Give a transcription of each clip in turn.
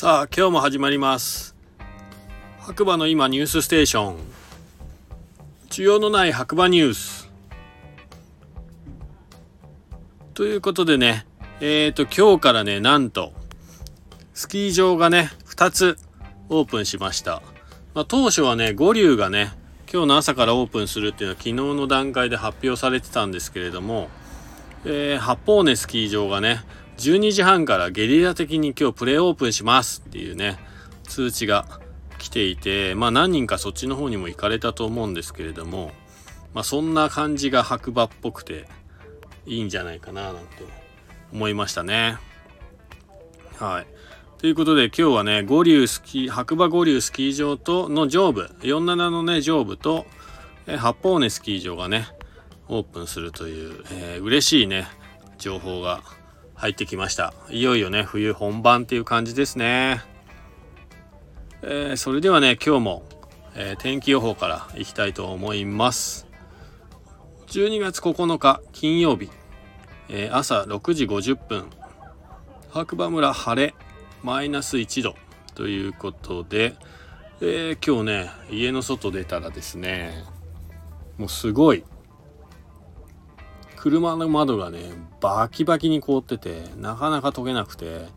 さあ今日も始まります。白馬の今ニュースステーション。需要のない白馬ニュース。ということでねえっ、ー、と今日からねなんとスキー場がね2つオープンしました、まあ、当初はね五竜がね今日の朝からオープンするっていうのは昨日の段階で発表されてたんですけれども、えー、八方根スキー場がね12時半からゲリラ的に今日プレーオープンしますっていうね、通知が来ていて、まあ何人かそっちの方にも行かれたと思うんですけれども、まあそんな感じが白馬っぽくていいんじゃないかななんて思いましたね。はい。ということで今日はね、五竜スキー、白馬五竜スキー場との上部、47のね、上部と、え八方根スキー場がね、オープンするという、えー、嬉しいね、情報が入ってきました。いよいよね冬本番っていう感じですね、えー、それではね今日も、えー、天気予報からいきたいと思います。12月9日金曜日、えー、朝6時50分。白馬村晴れマイナス1度。ということで、え今日ね家の外出たらですねもうすごい車の窓がね、バキバキに凍ってて、なかなか溶けなくて、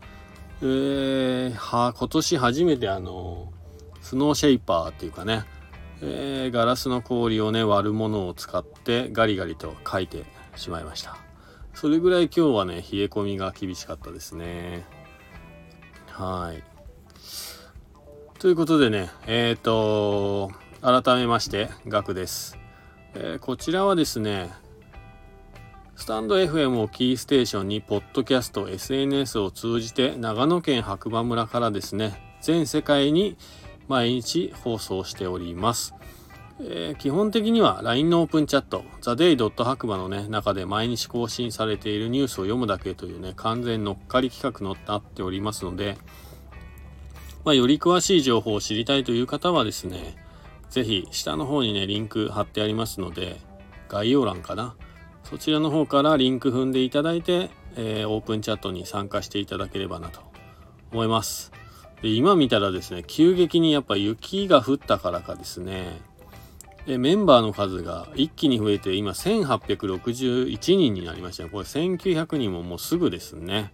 えー、は、今年初めてあの、スノーシェイパーっていうかね、えー、ガラスの氷をね、割るものを使ってガリガリと書いてしまいました。それぐらい今日はね、冷え込みが厳しかったですね。はい。ということでね、えっ、ー、と、改めまして、ガクです。えー、こちらはですね、スタンド FM をキーステーションに、ポッドキャスト、SNS を通じて、長野県白馬村からですね、全世界に毎日放送しております。えー、基本的には LINE のオープンチャット、theday. 白馬のね、中で毎日更新されているニュースを読むだけというね、完全乗っかり企画になっておりますので、まあ、より詳しい情報を知りたいという方はですね、ぜひ下の方にね、リンク貼ってありますので、概要欄かな。そちらの方からリンク踏んでいただいて、えー、オープンチャットに参加していただければなと思います。で今見たらですね、急激にやっぱ雪が降ったからかですね、えメンバーの数が一気に増えて今1861人になりましたね。これ1900人ももうすぐですね。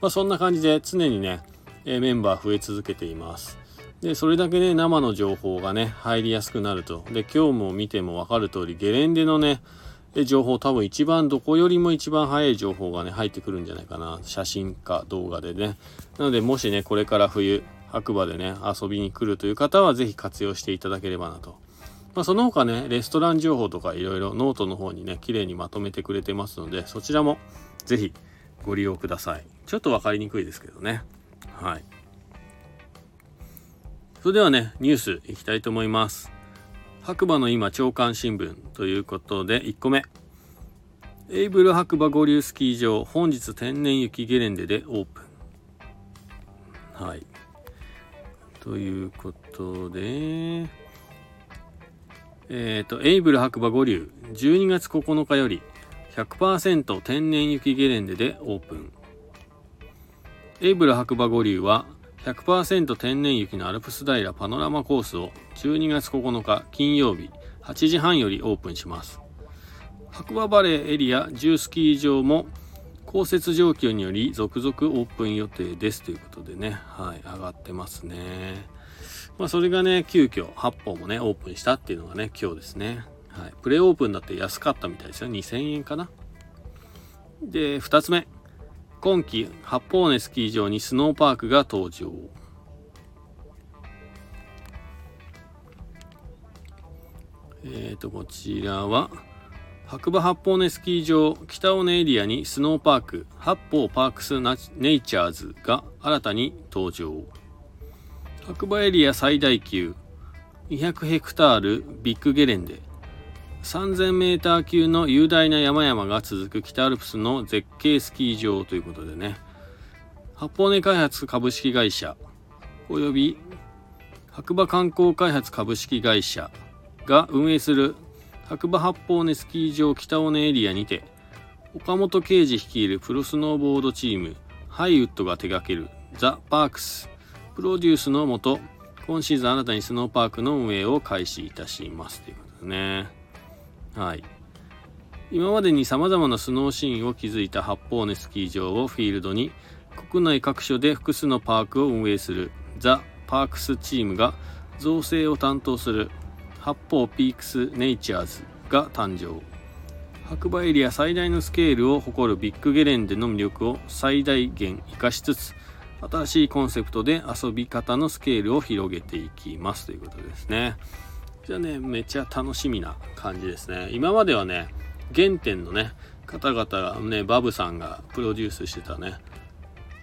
まあ、そんな感じで常にね、えメンバー増え続けています。で、それだけね、生の情報がね、入りやすくなると。で、今日も見てもわかる通り、ゲレンデのね、情報多分一番どこよりも一番早い情報がね入ってくるんじゃないかな。写真か動画でね。なのでもしねこれから冬白馬でね遊びに来るという方は是非活用していただければなと、まあ、その他ねレストラン情報とかいろいろノートの方にね綺麗にまとめてくれてますのでそちらも是非ご利用ください。ちょっと分かりにくいですけどね。はい。それではねニュースいきたいと思います。白馬の今朝刊新聞ということで1個目。エイブル白馬五流スキー場本日天然雪ゲレンデでオープン。はい。ということでえっ、ー、とエイブル白馬五流12月9日より100%天然雪ゲレンデでオープン。エイブル白馬五流は100%天然雪のアルプス平パノラマコースを12月9日金曜日8時半よりオープンします。白馬バレーエリア10スキー場も降雪状況により続々オープン予定ですということでね、はい、上がってますね。まあそれがね、急遽8本もね、オープンしたっていうのがね、今日ですね。はい、プレオープンだって安かったみたいですよ。2000円かな。で、2つ目。今季八方根スキー場にスノーパークが登場えーとこちらは白馬八方根スキー場北尾根エリアにスノーパーク八方パークスネイチャーズが新たに登場。白馬エリア最大級200ヘクタールビッグゲレンデ。3000メーター級の雄大な山々が続く北アルプスの絶景スキー場ということでね、八方根開発株式会社および白馬観光開発株式会社が運営する白馬八方根スキー場北尾根エリアにて岡本啓治率いるプロスノーボードチームハイウッドが手掛けるザ・パークスプロデュースのもと今シーズン新たにスノーパークの運営を開始いたします。ということですね。はい。今までに様々なスノーシーンを築いた八方根スキー場をフィールドに国内各所で複数のパークを運営するザ・パークスチームが造成を担当する八方ピークスネイチャーズが誕生白馬エリア最大のスケールを誇るビッグゲレンデの魅力を最大限活かしつつ新しいコンセプトで遊び方のスケールを広げていきますということですね。じゃあね、めっちゃ楽しみな感じですね。今まではね、原点のね、方々がね、バブさんがプロデュースしてたね、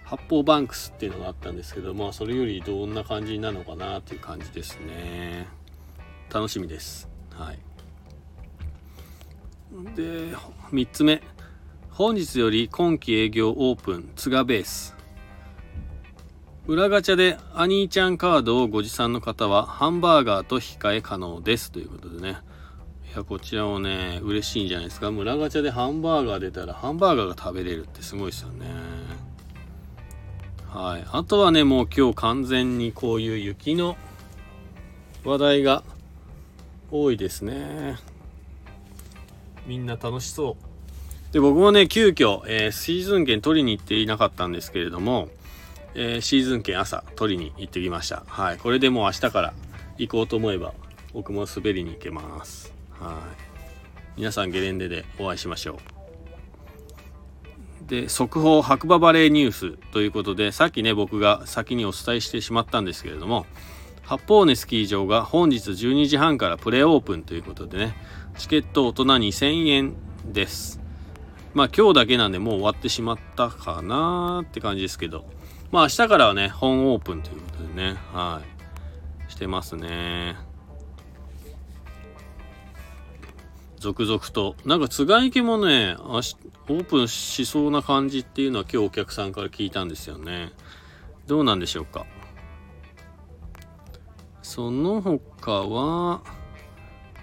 発泡バンクスっていうのがあったんですけども、それよりどんな感じになるのかなっていう感じですね。楽しみです。はい。で、3つ目。本日より今期営業オープン、ツガベース。裏ガチャでアニーちゃんカードをご持参の方はハンバーガーと控え可能ですということでね。いや、こちらもね、嬉しいんじゃないですか。村ガチャでハンバーガー出たらハンバーガーが食べれるってすごいですよね。はい。あとはね、もう今日完全にこういう雪の話題が多いですね。みんな楽しそう。で、僕もね、急遽、えー、シーズン券取りに行っていなかったんですけれども、えー、シーズン券朝取りに行ってきました。はい。これでもう明日から行こうと思えば、僕も滑りに行けます。はい。皆さんゲレンデでお会いしましょう。で、速報白馬バレーニュースということで、さっきね、僕が先にお伝えしてしまったんですけれども、八方根スキー場が本日12時半からプレオープンということでね、チケット大人2000円です。まあ今日だけなんでもう終わってしまったかなーって感じですけど、まあ明日からはね、本オープンということでね、はい、してますね。続々と。なんか、津賀池もね、オープンしそうな感じっていうのは今日お客さんから聞いたんですよね。どうなんでしょうか？その他は、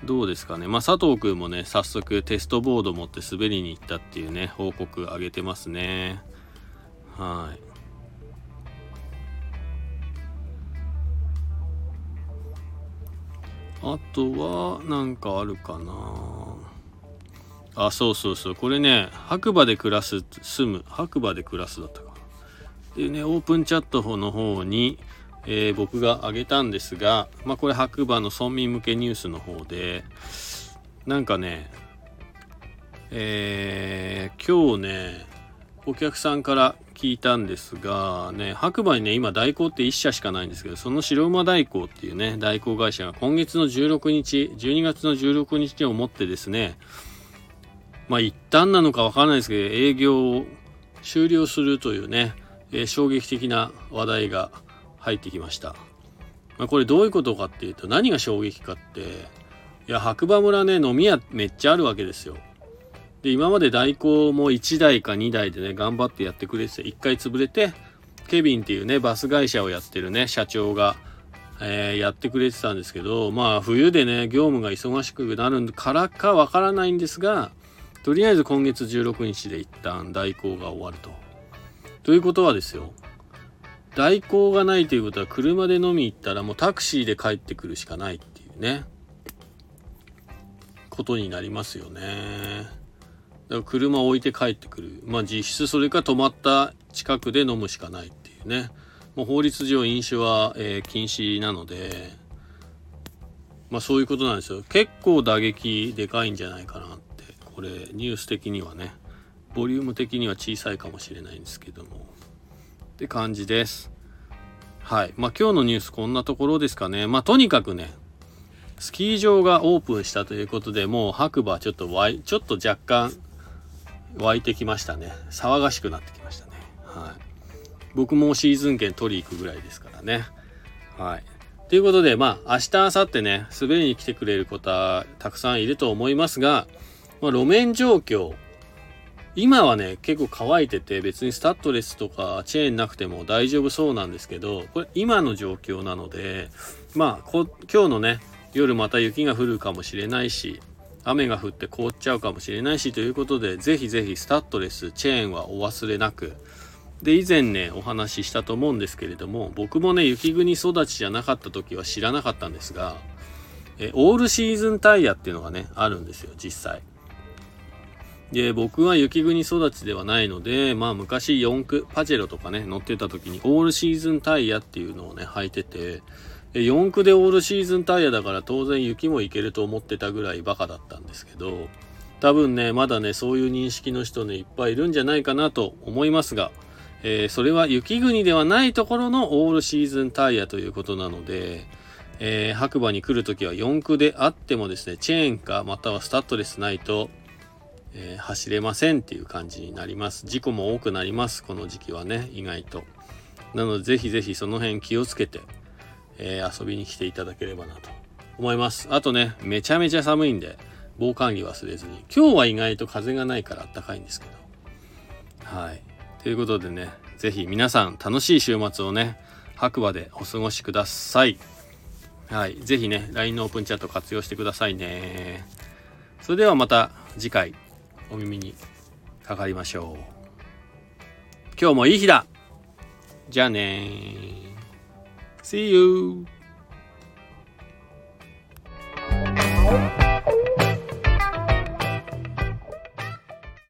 どうですかね。まあ、佐藤くんもね、早速テストボード持って滑りに行ったっていうね、報告あげてますね。はい。あとは、なんかあるかな。あ、そうそうそう。これね、白馬で暮らす、住む、白馬で暮らすだったか。っていうね、オープンチャットの方に、えー、僕が挙げたんですが、まあ、これ白馬の村民向けニュースの方で、なんかね、えー、今日ね、お客さんから聞いたんですが、ね、白馬にね、今代行って1社しかないんですけど、その白馬代行っていうね、代行会社が今月の16日、12月の16日をもってですね、まあ一旦なのかわからないですけど、営業を終了するというね、えー、衝撃的な話題が入ってきました。まあ、これどういうことかっていうと何が衝撃かっていや白馬村ね飲み屋めっちゃあるわけですよ。で今まで代行も1台か2台でね頑張ってやってくれてて1回潰れてケビンっていうねバス会社をやってるね社長が、えー、やってくれてたんですけどまあ冬でね業務が忙しくなるからかわからないんですがとりあえず今月16日で一旦代行が終わると。ということはですよ代行がないということは車で飲み行ったらもうタクシーで帰ってくるしかないっていうね。ことになりますよね。だから車置いて帰ってくる。まあ実質それか止まった近くで飲むしかないっていうね。もう法律上飲酒は、えー、禁止なので。まあそういうことなんですよ。結構打撃でかいんじゃないかなって。これニュース的にはね。ボリューム的には小さいかもしれないんですけども。って感じです。はい。まあ今日のニュースこんなところですかね。まあとにかくね、スキー場がオープンしたということで、もう白馬ちょっと湧い、ちょっと若干湧いてきましたね。騒がしくなってきましたね。はい。僕もシーズン券取り行くぐらいですからね。はい。ということで、まあ明日、明後日ね、滑りに来てくれる方たくさんいると思いますが、まあ、路面状況、今はね、結構乾いてて別にスタッドレスとかチェーンなくても大丈夫そうなんですけど、これ今の状況なので、まあ今日のね、夜また雪が降るかもしれないし、雨が降って凍っちゃうかもしれないしということで、ぜひぜひスタッドレス、チェーンはお忘れなく、で以前ねお話ししたと思うんですけれども僕もね雪国育ちじゃなかった時は知らなかったんですがえオールシーズンタイヤっていうのがねあるんですよ実際。で僕は雪国育ちではないのでまあ昔四駆パジェロとかね乗ってた時にオールシーズンタイヤっていうのをね履いてて四駆でオールシーズンタイヤだから当然雪もいけると思ってたぐらいバカだったんですけど多分ねまだねそういう認識の人ねいっぱいいるんじゃないかなと思いますがえー、それは雪国ではないところのオールシーズンタイヤということなので、えー、白馬に来るときは四駆であってもですね、チェーンかまたはスタッドレスないと、えー、走れませんっていう感じになります。事故も多くなります、この時期はね、意外と。なので、ぜひぜひその辺気をつけて、え遊びに来ていただければなと思います。あとね、めちゃめちゃ寒いんで、防寒着忘れずに。今日は意外と風がないからあったかいんですけど。はい。ということでね、ぜひ皆さん楽しい週末をね、白馬でお過ごしください。はい。ぜひね、LINE のオープンチャット活用してくださいね。それではまた次回お耳にかかりましょう。今日もいい日だじゃあね See you!